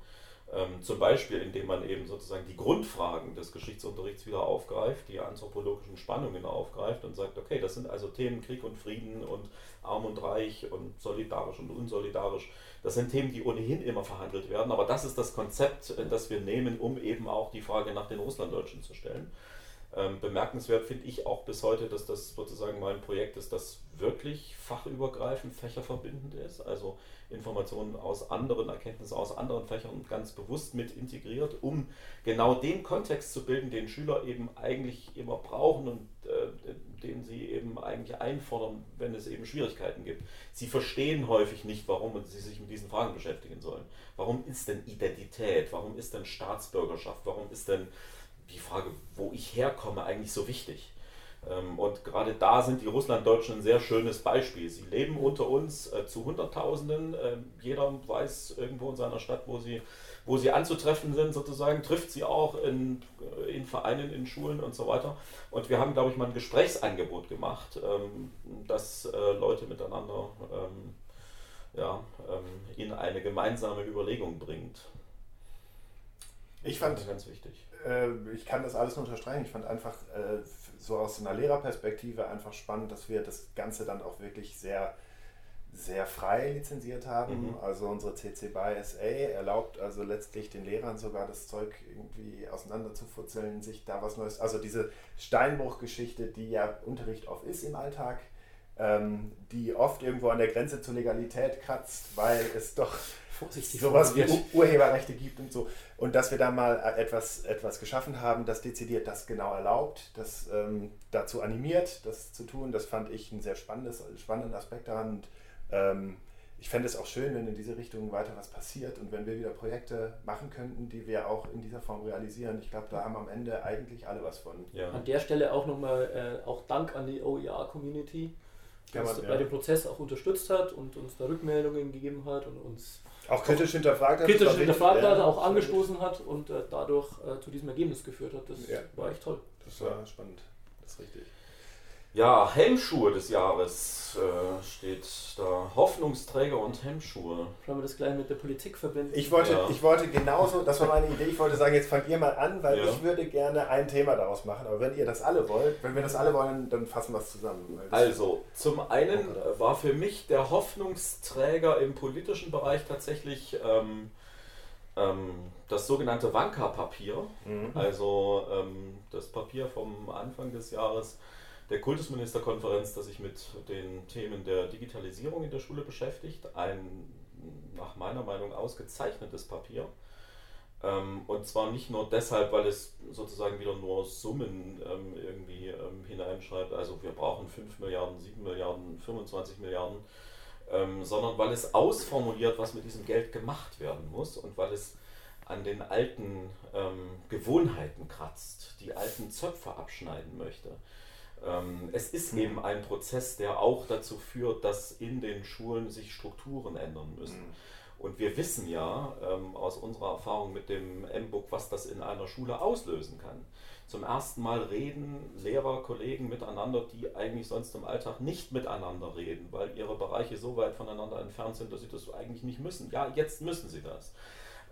Ähm, zum Beispiel, indem man eben sozusagen die Grundfragen des Geschichtsunterrichts wieder aufgreift, die anthropologischen Spannungen aufgreift und sagt, okay, das sind also Themen Krieg und Frieden und Arm und Reich und solidarisch und unsolidarisch. Das sind Themen, die ohnehin immer verhandelt werden, aber das ist das Konzept, äh, das wir nehmen, um eben auch die Frage nach den Russlanddeutschen zu stellen. Ähm, bemerkenswert finde ich auch bis heute, dass das sozusagen mein Projekt ist, das wirklich fachübergreifend, fächerverbindend ist, also Informationen aus anderen, Erkenntnisse aus anderen Fächern ganz bewusst mit integriert, um genau den Kontext zu bilden, den Schüler eben eigentlich immer brauchen und äh, den sie eben eigentlich einfordern, wenn es eben Schwierigkeiten gibt. Sie verstehen häufig nicht, warum sie sich mit diesen Fragen beschäftigen sollen. Warum ist denn Identität? Warum ist denn Staatsbürgerschaft? Warum ist denn die Frage, wo ich herkomme, eigentlich so wichtig? Ähm, Und gerade da sind die Russlanddeutschen ein sehr schönes Beispiel. Sie leben unter uns äh, zu Hunderttausenden. Ähm, Jeder weiß irgendwo in seiner Stadt, wo sie, wo sie anzutreffen sind, sozusagen, trifft sie auch in, äh, in Vereinen, in Schulen und so weiter. Und wir haben, glaube ich, mal ein Gesprächsangebot gemacht, ähm, dass äh, Leute miteinander ähm, ja, ähm, in eine gemeinsame Überlegung bringt. Ich fand, Das ganz wichtig. Äh, ich kann das alles nur unterstreichen. Ich fand einfach äh, so aus einer Lehrerperspektive einfach spannend, dass wir das Ganze dann auch wirklich sehr, sehr frei lizenziert haben. Mhm. Also unsere CC BY SA erlaubt also letztlich den Lehrern sogar das Zeug irgendwie auseinanderzufutzeln, sich da was Neues, also diese Steinbruchgeschichte, die ja Unterricht oft ist im Alltag, ähm, die oft irgendwo an der Grenze zur Legalität kratzt, weil es doch Vorsichtig sowas wie. Ur- Urheberrechte gibt und so. Und dass wir da mal äh, etwas, etwas geschaffen haben, das dezidiert das genau erlaubt, das ähm, dazu animiert, das zu tun, das fand ich ein sehr spannendes, spannenden Aspekt daran. Und ähm, ich fände es auch schön, wenn in diese Richtung weiter was passiert und wenn wir wieder Projekte machen könnten, die wir auch in dieser Form realisieren. Ich glaube, da haben am Ende eigentlich alle was von. Ja. An der Stelle auch nochmal äh, auch Dank an die OER-Community, Kann uns man, bei ja. dem Prozess auch unterstützt hat und uns da Rückmeldungen gegeben hat und uns Auch kritisch hinterfragt hat. kritisch hinterfragt hat, auch angestoßen hat und äh, dadurch äh, zu diesem Ergebnis geführt hat. Das war echt toll. Das war spannend. Das ist richtig. Ja, Hemmschuhe des Jahres äh, steht da. Hoffnungsträger und Hemmschuhe. Schauen wir das gleich mit der Politik verbinden. Ich wollte, Ja. ich wollte genauso, das war meine Idee, ich wollte sagen, jetzt fangt ihr mal an, weil Ja. ich würde gerne ein Thema daraus machen. Aber wenn ihr das alle wollt, wenn wir das alle wollen, dann fassen wir es zusammen. Also, zum einen war für mich der Hoffnungsträger im politischen Bereich tatsächlich ähm, ähm, das sogenannte Wanka-Papier. Mhm. Also ähm, das Papier vom Anfang des Jahres der Kultusministerkonferenz, das sich mit den Themen der Digitalisierung in der Schule beschäftigt. Ein nach meiner Meinung ausgezeichnetes Papier. Ähm, und zwar nicht nur deshalb, weil es sozusagen wieder nur Summen ähm, irgendwie ähm, hineinschreibt, also wir brauchen 5 Milliarden, 7 Milliarden, 25 Milliarden, sondern weil es ausformuliert, was mit diesem Geld gemacht werden muss und weil es an den alten Gewohnheiten kratzt, die alten Zöpfe abschneiden möchte. Ähm, es ist eben ein Prozess, der auch dazu führt, dass in den Schulen sich Strukturen ändern müssen. Mhm. Und wir wissen ja ähm, aus unserer Erfahrung mit dem M-Book, was das in einer Schule auslösen kann. Zum ersten Mal reden Lehrer, Kollegen miteinander, die eigentlich sonst im Alltag nicht miteinander reden, weil ihre Bereiche so weit voneinander entfernt sind, dass sie das eigentlich nicht müssen. Ja, jetzt müssen sie das.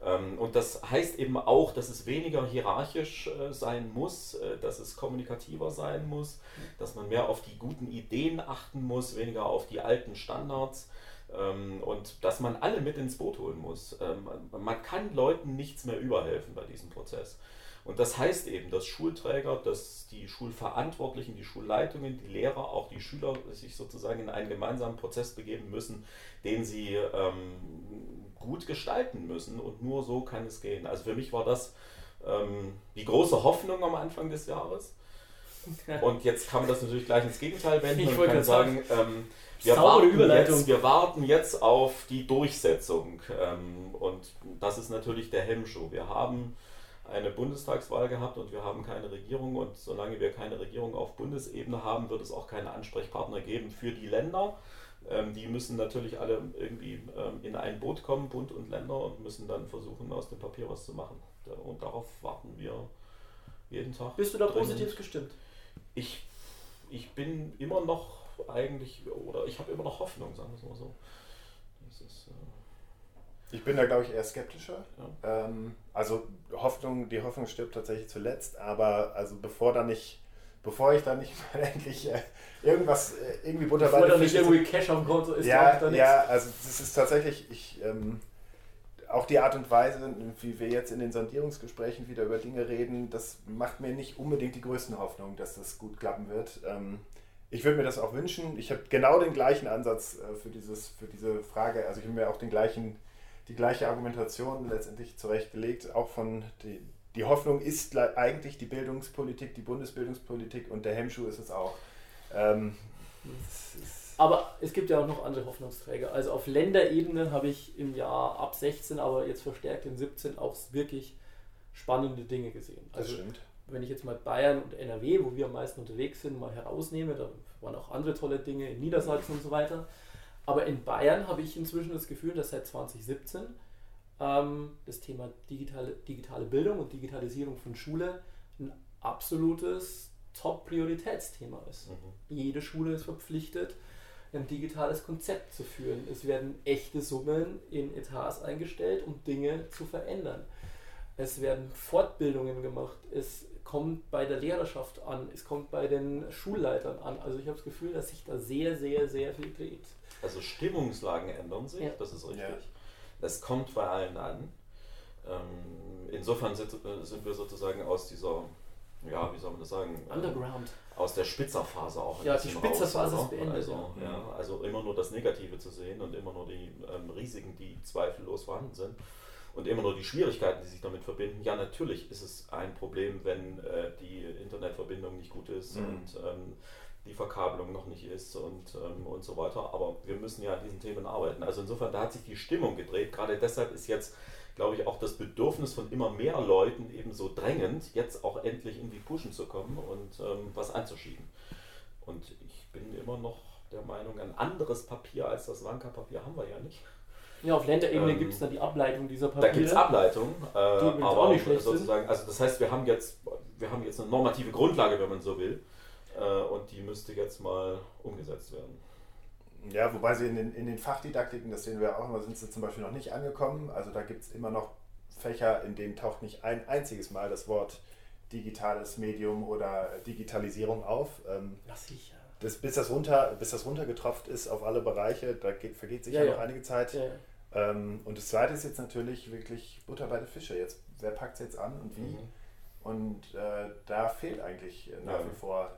Ähm, und das heißt eben auch, dass es weniger hierarchisch äh, sein muss, äh, dass es kommunikativer sein muss, dass man mehr auf die guten Ideen achten muss, weniger auf die alten Standards ähm, und dass man alle mit ins Boot holen muss. Ähm, man kann Leuten nichts mehr überhelfen bei diesem Prozess. Und das heißt eben, dass Schulträger, dass die Schulverantwortlichen, die Schulleitungen, die Lehrer, auch die Schüler sich sozusagen in einen gemeinsamen Prozess begeben müssen, den sie gut gestalten müssen. Und nur so kann es gehen. Also für mich war das ähm, die große Hoffnung am Anfang des Jahres. Und jetzt kann man das natürlich gleich ins Gegenteil wenden Ich und kann sagen, ähm, wir, warten jetzt, wir warten jetzt auf die Durchsetzung. Ähm, und das ist natürlich der Hemmschuh. Wir haben eine Bundestagswahl gehabt und wir haben keine Regierung. Und solange wir keine Regierung auf Bundesebene haben, wird es auch keine Ansprechpartner geben für die Länder. Ähm, die müssen natürlich alle irgendwie ähm, in ein Boot kommen, Bund und Länder, und müssen dann versuchen, aus dem Papier was zu machen. Und darauf warten wir jeden Tag. Bist du da dringend. positiv gestimmt? Ich, ich bin immer noch eigentlich, oder ich habe immer noch Hoffnung, sagen wir es mal so. Das ist, äh, Ich bin da, glaube ich, eher skeptischer. Ja. Ähm, also Hoffnung, die Hoffnung stirbt tatsächlich zuletzt, aber also bevor da nicht, bevor ich da nicht *laughs* mal endlich äh, irgendwas äh, irgendwie Butter Bevor bei da den nicht irgendwie Cash am Konto ist, ja, da ja, also das ist tatsächlich, ich, ähm, auch die Art und Weise, wie wir jetzt in den Sondierungsgesprächen wieder über Dinge reden, das macht mir nicht unbedingt die größten Hoffnungen, dass das gut klappen wird. Ähm, ich würde mir das auch wünschen. Ich habe genau den gleichen Ansatz äh, für, dieses, für diese Frage. Also ich habe mir auch den gleichen, die gleiche Argumentation letztendlich zurechtgelegt. Auch von die, die Hoffnung ist eigentlich die Bildungspolitik, die Bundesbildungspolitik und der Hemmschuh ist es auch. Ähm, Aber es gibt ja auch noch andere Hoffnungsträger. Also auf Länderebene habe ich im Jahr ab 16, aber jetzt verstärkt in 17 auch wirklich spannende Dinge gesehen. das Also stimmt. wenn ich jetzt mal Bayern und NRW, wo wir am meisten unterwegs sind, mal herausnehme, da waren auch andere tolle Dinge in Niedersachsen und so weiter. Aber in Bayern habe ich inzwischen das Gefühl, dass seit 2017 ähm, das Thema digitale, digitale Bildung und Digitalisierung von Schule ein absolutes Top-Prioritätsthema ist. mhm. Jede Schule ist verpflichtet, ein digitales Konzept zu führen. Es werden echte Summen in Etats eingestellt, um Dinge zu verändern. Es werden Fortbildungen gemacht. Es kommt bei der Lehrerschaft an. Es kommt bei den Schulleitern an. Also ich habe das Gefühl, dass sich da sehr, sehr, sehr viel dreht. Also Stimmungslagen ändern sich, Ja. das ist richtig. Ja. Das kommt bei allen an. Ähm, insofern sind, äh, sind wir sozusagen aus dieser, ja, wie soll man das sagen, ähm, Underground. aus der Spitzerphase auch Ja, die Spitzerphase raus, ist beendet, Also, ja. ja, also immer nur das Negative zu sehen und immer nur die ähm, Risiken, die zweifellos vorhanden sind. Und immer nur die Schwierigkeiten, die sich damit verbinden. Ja, natürlich ist es ein Problem, wenn äh, die Internetverbindung nicht gut ist Mhm. und ähm, die Verkabelung noch nicht ist und, ähm, und so weiter. Aber wir müssen ja an diesen Themen arbeiten. Also insofern, da hat sich die Stimmung gedreht. Gerade deshalb ist jetzt, glaube ich, auch das Bedürfnis von immer mehr Leuten eben so drängend, jetzt auch endlich in die Pushen zu kommen und ähm, was anzuschieben. Und ich bin immer noch der Meinung, ein anderes Papier als das Wanka-Papier haben wir ja nicht. Ja, auf Länderebene Ähm, gibt es dann die Ableitung dieser Da Papiere. gibt es Ableitungen, äh, aber auch nicht schlecht sozusagen, also das heißt, wir haben jetzt, wir haben jetzt eine normative Grundlage, wenn man so will, und die müsste jetzt mal umgesetzt werden. Ja, wobei sie in den, in den Fachdidaktiken, das sehen wir auch immer, sind sie zum Beispiel noch nicht angekommen. Also da gibt es immer noch Fächer, in denen taucht nicht ein einziges Mal das Wort digitales Medium oder Digitalisierung auf. Ähm, Ja, sicher. das, bis, das runter, bis das runtergetropft ist auf alle Bereiche, da geht, vergeht sicher Ja, ja. noch einige Zeit. Ja, ja. Ähm, und das zweite ist jetzt natürlich wirklich Butter bei den Fische. Jetzt, wer packt es jetzt an und wie? Mhm. Und äh, da fehlt eigentlich äh, nach Ja. wie vor äh,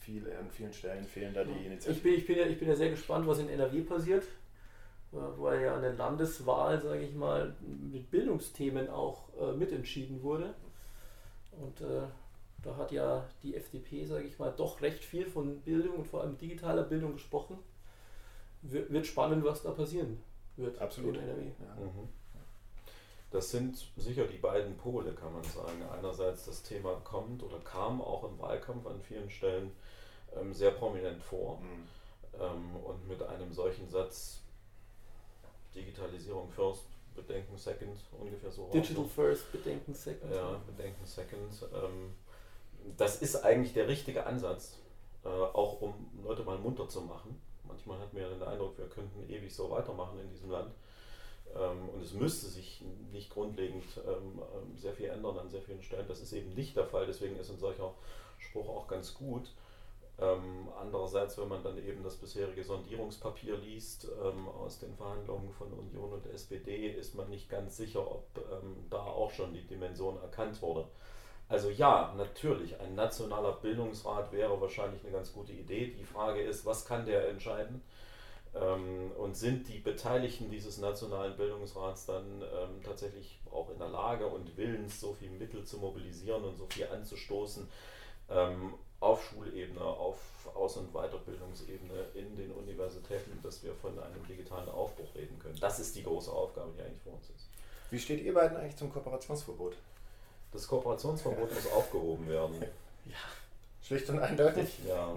viel, an vielen Stellen fehlen da die Ich Initiativen. bin, ich, bin ja, ich bin ja sehr gespannt, was in NRW passiert, äh, weil ja an der Landeswahl, sage ich mal, mit Bildungsthemen auch äh, mitentschieden wurde. Und äh, da hat ja die FDP, sage ich mal, doch recht viel von Bildung und vor allem digitaler Bildung gesprochen. Wir, wird spannend, was da passieren wird Absolut. in NRW. Ja. Mhm. Das sind sicher die beiden Pole, kann man sagen. Einerseits das Thema kommt oder kam auch im Wahlkampf an vielen Stellen ähm, sehr prominent vor. Mhm. Ähm, und mit einem solchen Satz Digitalisierung first, Bedenken second, ungefähr so. Digital raus. first, Bedenken second. Ja, Bedenken second. Ähm, das ist eigentlich der richtige Ansatz, äh, auch um Leute mal munter zu machen. Manchmal hat man ja den Eindruck, wir könnten ewig so weitermachen in diesem Land. Ähm, und es müsste sich nicht grundlegend ähm, ähm, sehr viel ändern an sehr vielen Stellen. Das ist eben nicht der Fall, deswegen ist ein solcher Spruch auch ganz gut. Andererseits, wenn man dann eben das bisherige Sondierungspapier liest aus den Verhandlungen von Union und SPD, ist man nicht ganz sicher, ob da auch schon die Dimension erkannt wurde. Also ja, natürlich, ein nationaler Bildungsrat wäre wahrscheinlich eine ganz gute Idee. Die Frage ist, was kann der entscheiden? Ähm, und sind die Beteiligten dieses nationalen Bildungsrats dann ähm, tatsächlich auch in der Lage und willens, so viel Mittel zu mobilisieren und so viel anzustoßen, ähm, auf Schulebene, auf Aus- und Weiterbildungsebene in den Universitäten, dass wir von einem digitalen Aufbruch reden können. Das ist die große Aufgabe, die eigentlich vor uns ist. Wie steht ihr beiden eigentlich zum Kooperationsverbot? Das Kooperationsverbot muss aufgehoben werden. *laughs* Ja. Schlicht und eindeutig? Ja.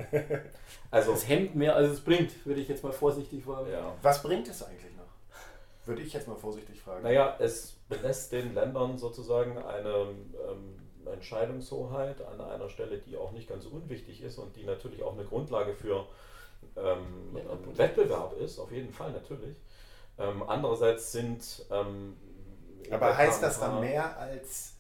Also, Es hemmt mehr, als es bringt, würde ich jetzt mal vorsichtig sagen. ja. Was bringt es eigentlich noch? Würde ich jetzt mal vorsichtig fragen. Naja, es belässt den Ländern sozusagen eine ähm, Entscheidungshoheit an einer Stelle, die auch nicht ganz unwichtig ist und die natürlich auch eine Grundlage für ähm, ähm, Wettbewerb ist, auf jeden Fall natürlich. Ähm, andererseits sind. Ähm, Aber heißt das dann mehr als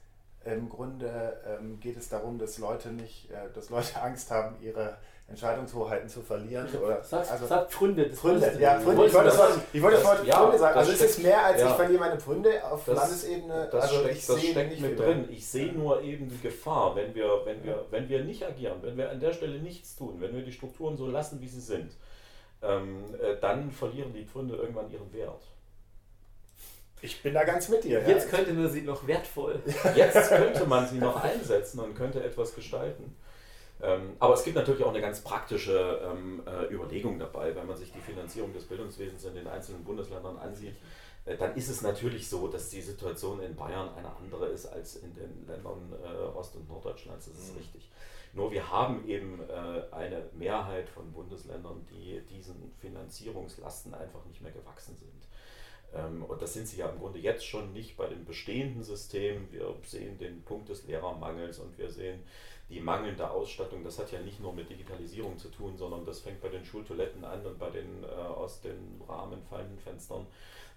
im Grunde ähm, geht es darum, dass Leute nicht, äh, dass Leute *laughs* Angst haben, ihre Entscheidungshoheiten zu verlieren? Oder, Sag, also, sag Pfründe. Pfründe, ja, Pfründe. Ich wollte das- das, ich wollte das das- heute ja, Pfründe sagen. das Also es ist mehr, als ja. ich verliere meine Pfründe auf Das- Landesebene. Das, also steckt, ich das sehe steckt nicht mit wieder. drin. Ich sehe nur eben die Gefahr, wenn wir, wenn, wir, wenn wir nicht agieren, wenn wir an der Stelle nichts tun, wenn wir die Strukturen so lassen, wie sie sind, ähm, äh, dann verlieren die Pfründe irgendwann ihren Wert. Ich bin da ganz mit dir. Jetzt ja. könnte man sie noch wertvoll. Jetzt könnte man sie noch einsetzen und könnte etwas gestalten. Ähm, aber es gibt natürlich auch eine ganz praktische ähm, äh, Überlegung dabei, wenn man sich die Finanzierung des Bildungswesens in den einzelnen Bundesländern ansieht. Äh, dann ist es natürlich so, dass die Situation in Bayern eine andere ist als in den Ländern äh, Ost- und Norddeutschlands. Das ist Mhm. richtig. Nur wir haben eben äh, eine Mehrheit von Bundesländern, die diesen Finanzierungslasten einfach nicht mehr gewachsen sind. Ähm, Und das sind sie ja im Grunde jetzt schon nicht bei dem bestehenden System. Wir sehen den Punkt des Lehrermangels und wir sehen die mangelnde Ausstattung. Das hat ja nicht nur mit Digitalisierung zu tun, sondern das fängt bei den Schultoiletten an und bei den äh, aus den Rahmen fallenden Fenstern.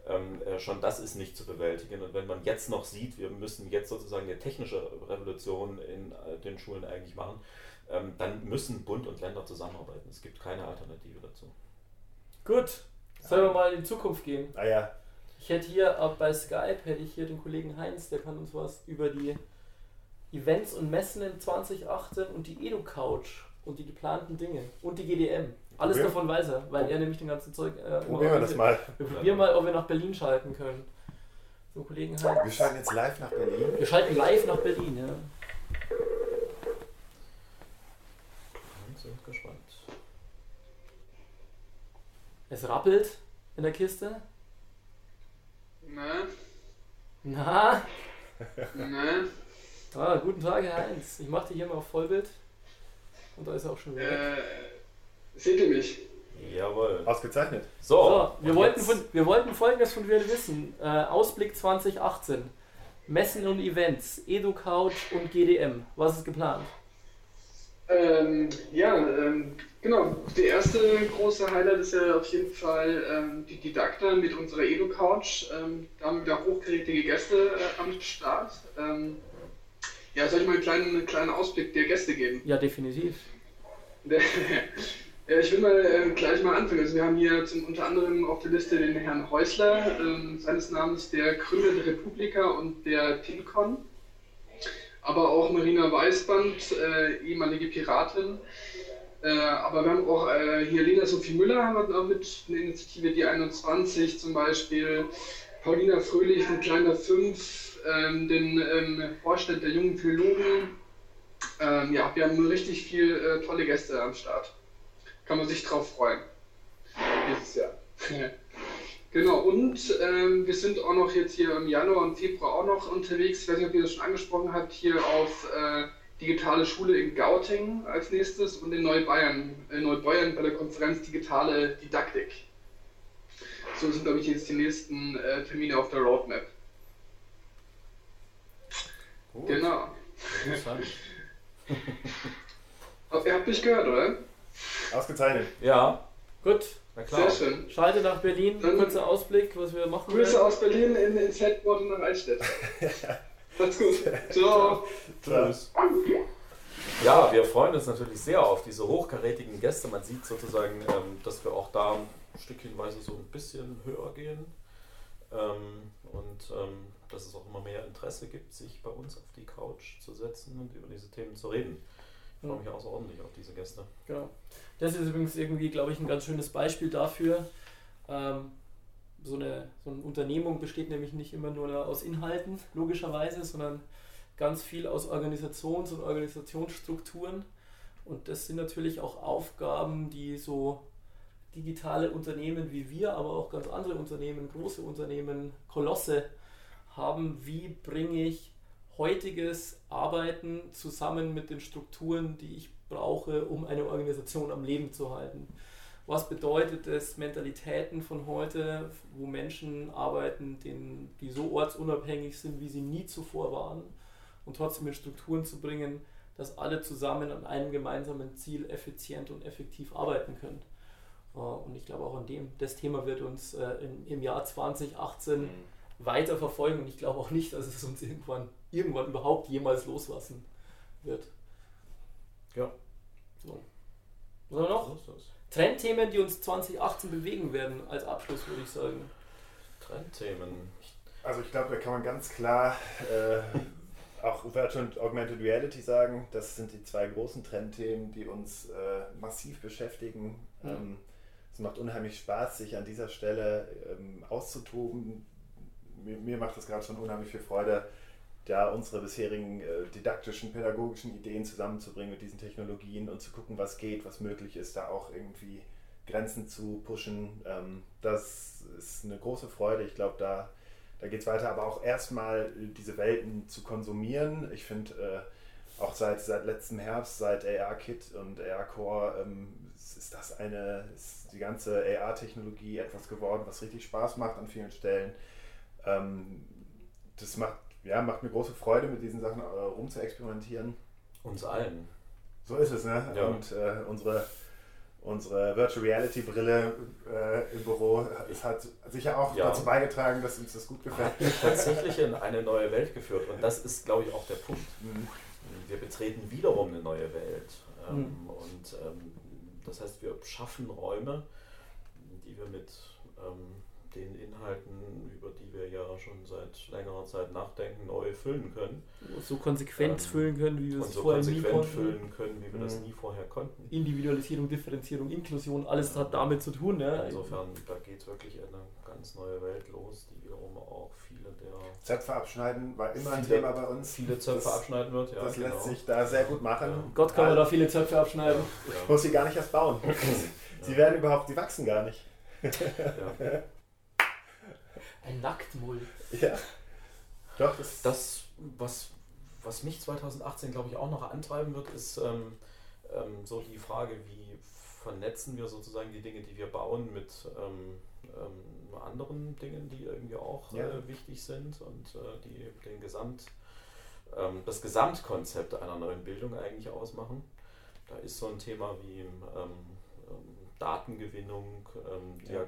Ähm, äh, schon das ist nicht zu bewältigen. Und wenn man jetzt noch sieht, wir müssen jetzt sozusagen eine technische Revolution in äh, den Schulen eigentlich machen, ähm, dann müssen Bund und Länder zusammenarbeiten. Es gibt keine Alternative dazu. Gut, sollen wir mal in die Zukunft gehen? Ah ja, Ich hätte hier auch bei Skype hätte ich hier den Kollegen Heinz, der kann uns was über die Events und Messen in 2018 und die Edu-Couch und die geplanten Dinge und die GDM. Alles Probier- davon weiß er, weil er nämlich den ganzen Zeug. Äh, probieren wir das mal. Wir probieren mal, ob wir nach Berlin schalten können. So, Kollegen Wir Heinz. schalten jetzt live nach Berlin. Wir schalten live nach Berlin, ja. Und sind gespannt. Es rappelt in der Kiste. Na, Na, na, ah, guten Tag, Herr Heinz. Ich mache dich hier mal auf Vollbild. Und da ist er auch schon wieder. weg. äh, seht ihr mich? Jawohl. Ausgezeichnet. So, So, wir wollten, jetzt- von, wir wollten folgendes von dir wissen. Äh, Ausblick 2018. Messen und Events, EduCouch und GDM. Was ist geplant? Ähm, ja, ähm, genau. Der erste große Highlight ist ja auf jeden Fall ähm, die Didakta mit unserer Edu-Couch. Ähm, da haben wir hochkarätige Gäste äh, am Start. Ähm, ja, soll ich mal einen kleinen, kleinen Ausblick der Gäste geben? Ja, definitiv. Ja, *laughs* ich will mal äh, gleich mal anfangen. Also wir haben hier zum, unter anderem auf der Liste den Herrn Häusler, ähm, seines Namens der Gründer der Republika und der TINCON. Aber auch Marina Weißband, äh, ehemalige Piratin. Äh, aber wir haben auch äh, hier Lena Sophie Müller haben wir noch mit eine Initiative die 21 zum Beispiel. Paulina Fröhlich von Kleiner 5, ähm, den ähm, Vorstand der jungen Philologen. Ähm, ja, wir haben richtig viel äh, tolle Gäste am Start kann man sich drauf freuen. Dieses Jahr. genau, und ähm, wir sind auch noch jetzt hier im Januar und Februar auch noch unterwegs. Ich weiß nicht, ob ihr das schon angesprochen habt, hier auf äh, digitale Schule in Gauting als nächstes und in Neubayern, in Neubayern bei der Konferenz Digitale Didaktik. So sind, glaube ich, jetzt die nächsten äh, Termine auf der Roadmap. Gut, Genau. interessant. *laughs* Ihr habt mich gehört, oder? Ausgezeichnet. Ja, Gut, Na klar. Sehr schön. Schalte nach Berlin, Dann- kurzer Ausblick, was wir machen Grüße werden. aus Berlin in, ins Headquarter nach Altstedt. *laughs* Macht's gut. Ciao. Tschüss. Ja, wir freuen uns natürlich sehr auf diese hochkarätigen Gäste. Man sieht sozusagen, ähm, dass wir auch da stückchenweise so ein bisschen höher gehen. Ähm, und ähm, dass es auch immer mehr Interesse gibt, sich bei uns auf die Couch zu setzen und über diese Themen zu reden. Ich freue mich außerordentlich auf diese Gäste. Genau. Das ist übrigens irgendwie, glaube ich, ein ganz schönes Beispiel dafür. So, eine, so eine Unternehmung besteht nämlich nicht immer nur aus Inhalten, logischerweise, sondern ganz viel aus Organisations- und Organisationsstrukturen. Und das sind natürlich auch Aufgaben, die so digitale Unternehmen wie wir, aber auch ganz andere Unternehmen, große Unternehmen, Kolosse haben. Wie bringe ich heutiges Arbeiten zusammen mit den Strukturen, die ich brauche, um eine Organisation am Leben zu halten? Was bedeutet es, Mentalitäten von heute, wo Menschen arbeiten, denen, die so ortsunabhängig sind, wie sie nie zuvor waren, und trotzdem in Strukturen zu bringen, dass alle zusammen an einem gemeinsamen Ziel effizient und effektiv arbeiten können? Äh, Und ich glaube, auch an dem, das Thema wird uns äh, im, Jahr 2018 weiter verfolgen und ich glaube auch nicht, dass es uns irgendwann, irgendwann überhaupt jemals loslassen wird. Ja. So. Was haben wir noch? So. Trendthemen, die uns 2018 bewegen werden, als Abschluss würde ich sagen. Trendthemen. Also ich glaube, da kann man ganz klar äh, auch Virtual und Augmented Reality sagen. Das sind die zwei großen Trendthemen, die uns äh, massiv beschäftigen. Mhm. Ähm, es macht unheimlich Spaß, sich an dieser Stelle ähm, auszutoben. Mir, mir macht das gerade schon unheimlich viel Freude, da unsere bisherigen äh, didaktischen, pädagogischen Ideen zusammenzubringen mit diesen Technologien und zu gucken, was geht, was möglich ist, da auch irgendwie Grenzen zu pushen. Ähm, das ist eine große Freude. Ich glaube, da, da geht es weiter, aber auch erstmal diese Welten zu konsumieren. Ich finde, äh, auch seit, seit letztem Herbst, seit AR-Kit und AR-Core, ähm, ist ist das eine, ist die ganze AR-Technologie etwas geworden, was richtig Spaß macht an vielen Stellen. Ähm, das macht, ja, macht mir große Freude, mit diesen Sachen äh, rumzuexperimentieren. Uns allen. So ist es, ne? Ja. Und äh, unsere, unsere Virtual Reality Brille äh, im Büro es hat sicher auch Ja. dazu beigetragen, dass uns das gut gefällt. *laughs* Tatsächlich in eine neue Welt geführt. Und das ist, glaube ich, auch der Punkt. Mhm. Wir betreten wiederum eine neue Welt. Ähm, Mhm. Und ähm, das heißt, wir schaffen Räume, die wir mit ähm, den Inhalten, über die wir ja schon seit längerer Zeit nachdenken, neu füllen können. So konsequent Ähm, füllen können, wie wir es so vorher nie konsequent konnten. füllen können, wie wir das Mhm. nie vorher konnten. Individualisierung, Differenzierung, Inklusion, alles hat damit zu tun. Ne? Insofern, da geht wirklich eine ganz neue Welt los, die wiederum auch viele der Zöpfe abschneiden war immer ein Thema bei uns. viele Zöpfe das, abschneiden wird. Ja, das genau. lässt sich da sehr gut machen. Ja. Gott kann man da viele Zöpfe abschneiden. Ich Ja, muss sie gar nicht erst bauen. *laughs* Sie werden überhaupt, die wachsen gar nicht. ja. Ein Nacktmull. Ja. Doch, das, Das, was, was mich 2018, glaube ich, auch noch antreiben wird, ist ähm, ähm, so die Frage, wie vernetzen wir sozusagen die Dinge, die wir bauen, mit ähm, ähm, anderen Dingen, die irgendwie auch Ja. äh, wichtig sind und äh, die den Gesamt, ähm, das Gesamtkonzept einer neuen Bildung eigentlich ausmachen. Da ist so ein Thema wie ähm, ähm, Datengewinnung, ähm, Ja.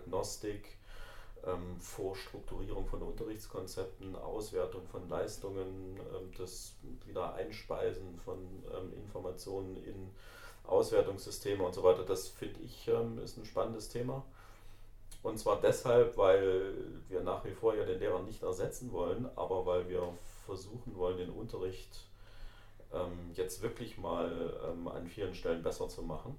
Ähm, Vorstrukturierung von Unterrichtskonzepten, Auswertung von Leistungen, ähm, das wieder Einspeisen von ähm, Informationen in Auswertungssysteme und so weiter. Das finde ich ähm, ist ein spannendes Thema. Und zwar deshalb, weil wir nach wie vor ja den Lehrer nicht ersetzen wollen, aber weil wir versuchen wollen, den Unterricht ähm, jetzt wirklich mal ähm, an vielen Stellen besser zu machen.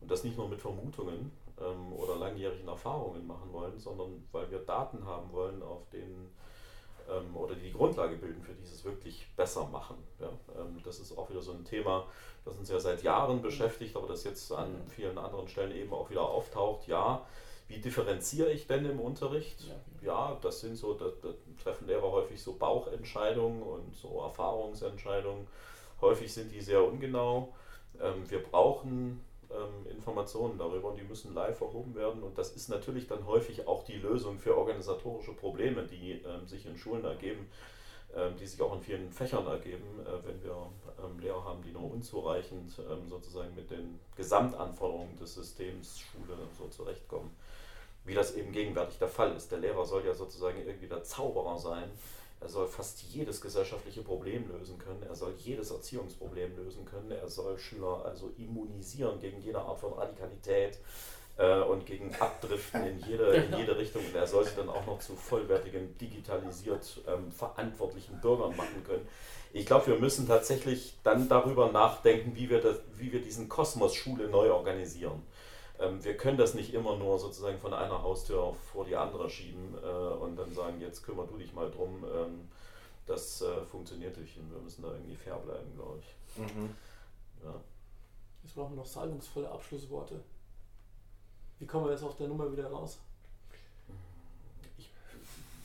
Und das nicht nur mit Vermutungen ähm, oder langjährigen Erfahrungen machen wollen, sondern weil wir Daten haben wollen, auf denen ähm, oder die die Grundlage bilden für dieses wirklich besser machen. Ja, ähm, das ist auch wieder so ein Thema, das uns ja seit Jahren beschäftigt, aber das jetzt an vielen anderen Stellen eben auch wieder auftaucht. Ja, wie differenziere ich denn im Unterricht? Ja. Ja, das sind so, da, da treffen Lehrer häufig so Bauchentscheidungen und so Erfahrungsentscheidungen. Häufig sind die sehr ungenau. Ähm, wir brauchen ähm, Informationen darüber und die müssen live erhoben werden. Und das ist natürlich dann häufig auch die Lösung für organisatorische Probleme, die ähm, sich in Schulen ergeben. ähm, die sich auch in vielen Fächern ergeben, äh, wenn wir ähm, Lehrer haben, die nur unzureichend ähm, sozusagen mit den Gesamtanforderungen des Systems Schule so zurechtkommen. Wie das eben gegenwärtig der Fall ist. Der Lehrer soll ja sozusagen irgendwie der Zauberer sein. Er soll fast jedes gesellschaftliche Problem lösen können. Er soll jedes Erziehungsproblem lösen können. Er soll Schüler also immunisieren gegen jede Art von Radikalität äh, und gegen Abdriften in jede, in jede Richtung. Und er soll sie dann auch noch zu vollwertigen, digitalisiert ähm, verantwortlichen Bürgern machen können. Ich glaube, wir müssen tatsächlich dann darüber nachdenken, wie wir, das, wie wir diesen Kosmos Schule neu organisieren. Ähm, wir können das nicht immer nur sozusagen von einer Haustür vor die andere schieben äh, und dann sagen, jetzt kümmer du dich mal drum. Ähm, das äh, funktioniert nicht und wir müssen da irgendwie fair bleiben, glaube ich. Mhm. Ja. Jetzt brauchen wir noch salbungsvolle Abschlussworte. Wie kommen wir jetzt auf der Nummer wieder raus? Ich,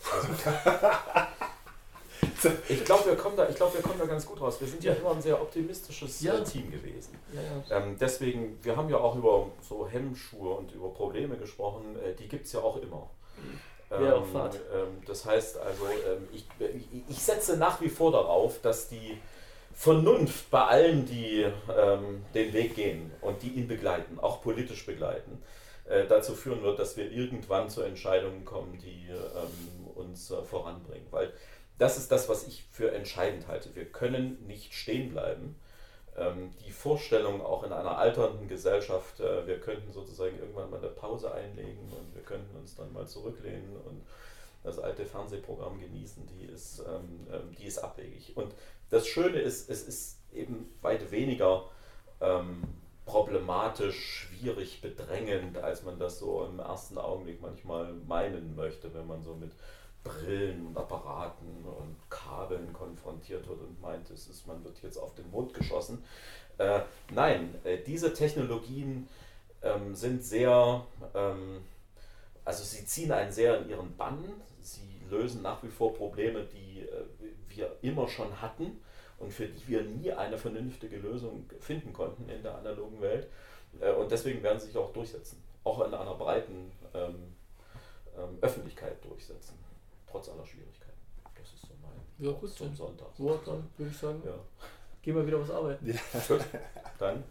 *laughs* also, *laughs* ich glaube, wir, kommen da, glaub, wir kommen da ganz gut raus. Wir sind ja immer ein sehr optimistisches ja. Äh, Team gewesen. Ja, ja. Ähm, deswegen, wir haben ja auch über so Hemmschuhe und über Probleme gesprochen. Äh, die gibt es ja auch immer. Ja, ähm, ähm, das heißt also, ähm, ich, ich, ich, setze nach wie vor darauf, dass die Vernunft bei allen, die ähm, den Weg gehen und die ihn begleiten, auch politisch begleiten, äh, dazu führen wird, dass wir irgendwann zu Entscheidungen kommen, die ähm, uns äh, voranbringen. Weil das ist das, was ich für entscheidend halte. Wir können nicht stehen bleiben. Ähm, die Vorstellung auch in einer alternden Gesellschaft, äh, wir könnten sozusagen irgendwann mal eine Pause einlegen und wir könnten uns dann mal zurücklehnen und das alte Fernsehprogramm genießen, die ist, ähm, ähm, die ist abwegig. Und das Schöne ist, es ist eben weit weniger problematisch, schwierig, bedrängend, als man das so im ersten Augenblick manchmal meinen möchte, wenn man so mit Brillen und Apparaten und Kabeln konfrontiert wird und meint, es ist, man wird jetzt auf den Mond geschossen. Äh, nein, äh, diese Technologien ähm, sind sehr, ähm, also sie ziehen einen sehr in ihren Bann, sie lösen nach wie vor Probleme, die äh, wir immer schon hatten und für die wir nie eine vernünftige Lösung finden konnten in der analogen Welt. Äh, und deswegen werden sie sich auch durchsetzen, auch in einer breiten ähm, ähm Öffentlichkeit durchsetzen trotz aller Schwierigkeiten. Das ist so mein ja, gut, zum Sonntag. Ja, dann würde ich sagen, ja. gehen wir wieder was arbeiten. Ja. *laughs* Gut, dann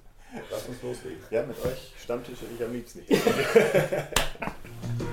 lass uns loslegen. Ja, mit euch Stammtisch ich am liebsten. *laughs*